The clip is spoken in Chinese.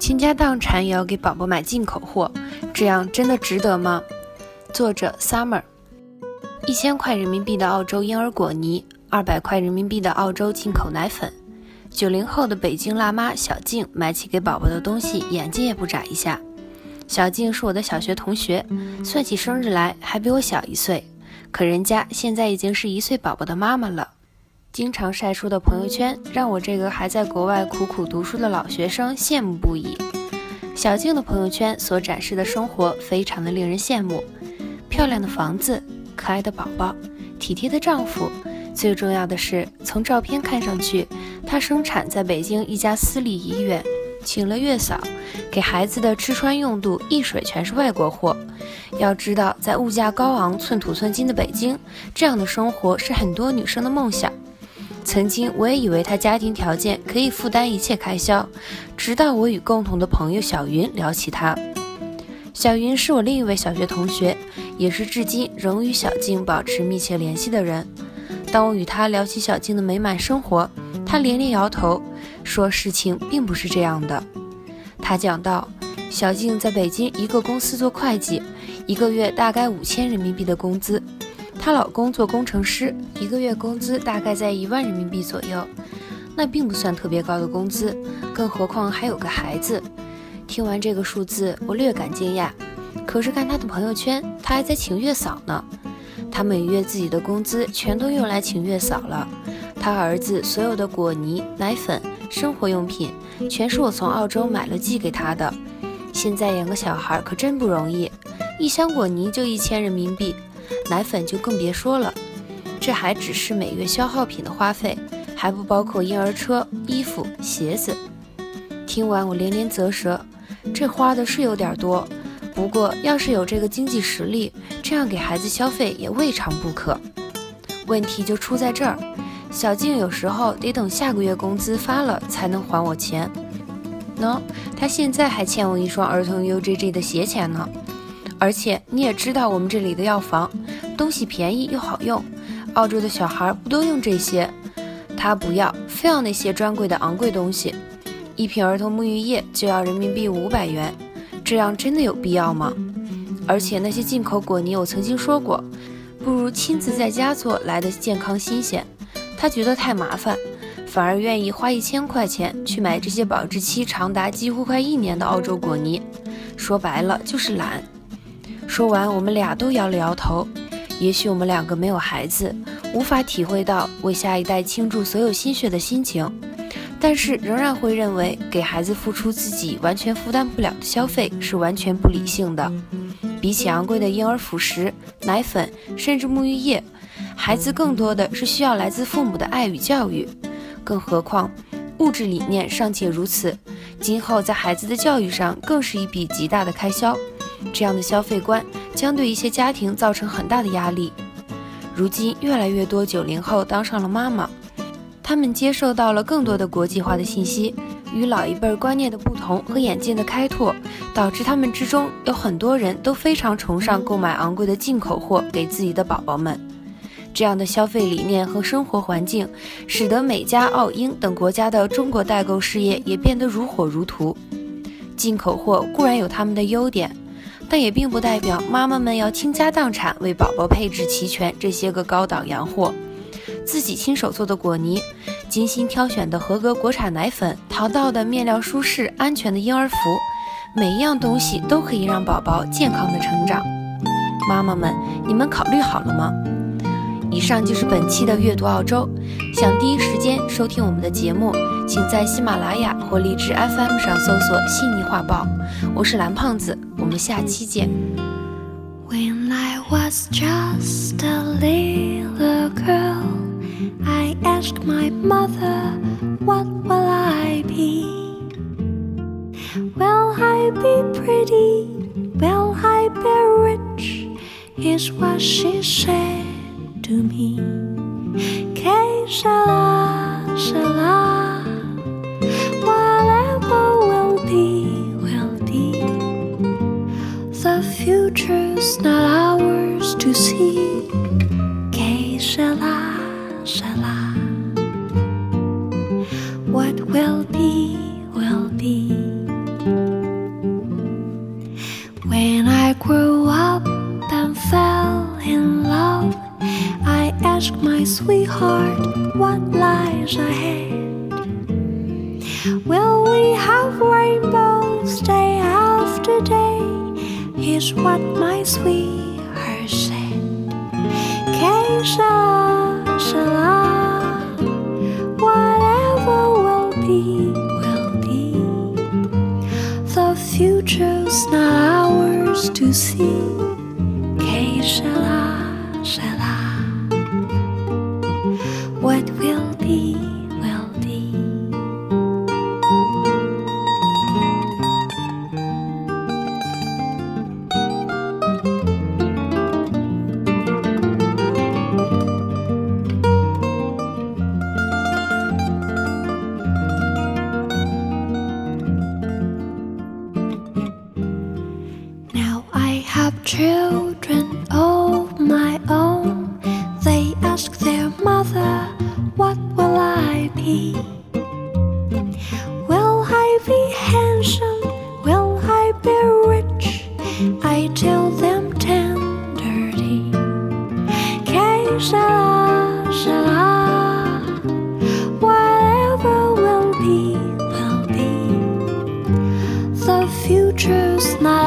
倾家荡产也要给宝宝买进口货，这样真的值得吗？作者：Summer。一千块人民币的澳洲婴儿果泥，二百块人民币的澳洲进口奶粉。九零后的北京辣妈小静买起给宝宝的东西，眼睛也不眨一下。小静是我的小学同学，算起生日来还比我小一岁，可人家现在已经是一岁宝宝的妈妈了。经常晒出的朋友圈，让我这个还在国外苦苦读书的老学生羡慕不已。小静的朋友圈所展示的生活，非常的令人羡慕：漂亮的房子，可爱的宝宝，体贴的丈夫。最重要的是，从照片看上去，她生产在北京一家私立医院，请了月嫂，给孩子的吃穿用度一水全是外国货。要知道，在物价高昂、寸土寸金的北京，这样的生活是很多女生的梦想。曾经我也以为他家庭条件可以负担一切开销，直到我与共同的朋友小云聊起他。小云是我另一位小学同学，也是至今仍与小静保持密切联系的人。当我与他聊起小静的美满生活，他连连摇头，说事情并不是这样的。他讲到，小静在北京一个公司做会计，一个月大概五千人民币的工资。她老公做工程师，一个月工资大概在一万人民币左右，那并不算特别高的工资，更何况还有个孩子。听完这个数字，我略感惊讶。可是看她的朋友圈，她还在请月嫂呢。她每月自己的工资全都用来请月嫂了。她儿子所有的果泥、奶粉、生活用品，全是我从澳洲买了寄给她的。现在养个小孩可真不容易，一箱果泥就一千人民币。奶粉就更别说了，这还只是每月消耗品的花费，还不包括婴儿车、衣服、鞋子。听完我连连啧舌，这花的是有点多，不过要是有这个经济实力，这样给孩子消费也未尝不可。问题就出在这儿，小静有时候得等下个月工资发了才能还我钱。喏，她现在还欠我一双儿童 UGG 的鞋钱呢。而且你也知道，我们这里的药房东西便宜又好用，澳洲的小孩不都用这些？他不要，非要那些专柜的昂贵东西，一瓶儿童沐浴液就要人民币五百元，这样真的有必要吗？而且那些进口果泥，我曾经说过，不如亲自在家做来的健康新鲜。他觉得太麻烦，反而愿意花一千块钱去买这些保质期长达几乎快一年的澳洲果泥。说白了就是懒。说完，我们俩都摇了摇头。也许我们两个没有孩子，无法体会到为下一代倾注所有心血的心情，但是仍然会认为给孩子付出自己完全负担不了的消费是完全不理性的。比起昂贵的婴儿辅食、奶粉，甚至沐浴液，孩子更多的是需要来自父母的爱与教育。更何况，物质理念尚且如此，今后在孩子的教育上更是一笔极大的开销。这样的消费观将对一些家庭造成很大的压力。如今，越来越多九零后当上了妈妈，他们接受到了更多的国际化的信息，与老一辈观念的不同和眼界的开拓，导致他们之中有很多人都非常崇尚购买昂贵的进口货给自己的宝宝们。这样的消费理念和生活环境，使得美加、澳、英等国家的中国代购事业也变得如火如荼。进口货固然有他们的优点。但也并不代表妈妈们要倾家荡产为宝宝配置齐全这些个高档洋货。自己亲手做的果泥，精心挑选的合格国产奶粉，淘到的面料舒适、安全的婴儿服，每一样东西都可以让宝宝健康的成长。妈妈们，你们考虑好了吗？以上就是本期的阅读澳洲。想第一时间收听我们的节目，请在喜马拉雅或荔枝 FM 上搜索“悉尼画报”。我是蓝胖子，们下期见。When I was just a little girl, I asked my mother, What will I be? Will I be pretty? Will I be rich? Is what she said to me. Que the future's not ours to see. Que sera, sera. What will be, will be. When I grew up and fell in love, I asked my sweetheart what lies ahead. Will we have rainbows day after day? Here's what my sweetheart said. Sera, sera, whatever will be, will be. The future's not ours to see. Que children of my own. They ask their mother, What will I be? Will I be handsome? Will I be rich? I tell them tenderly. Que sera, sera. Whatever will be, will be. The future's not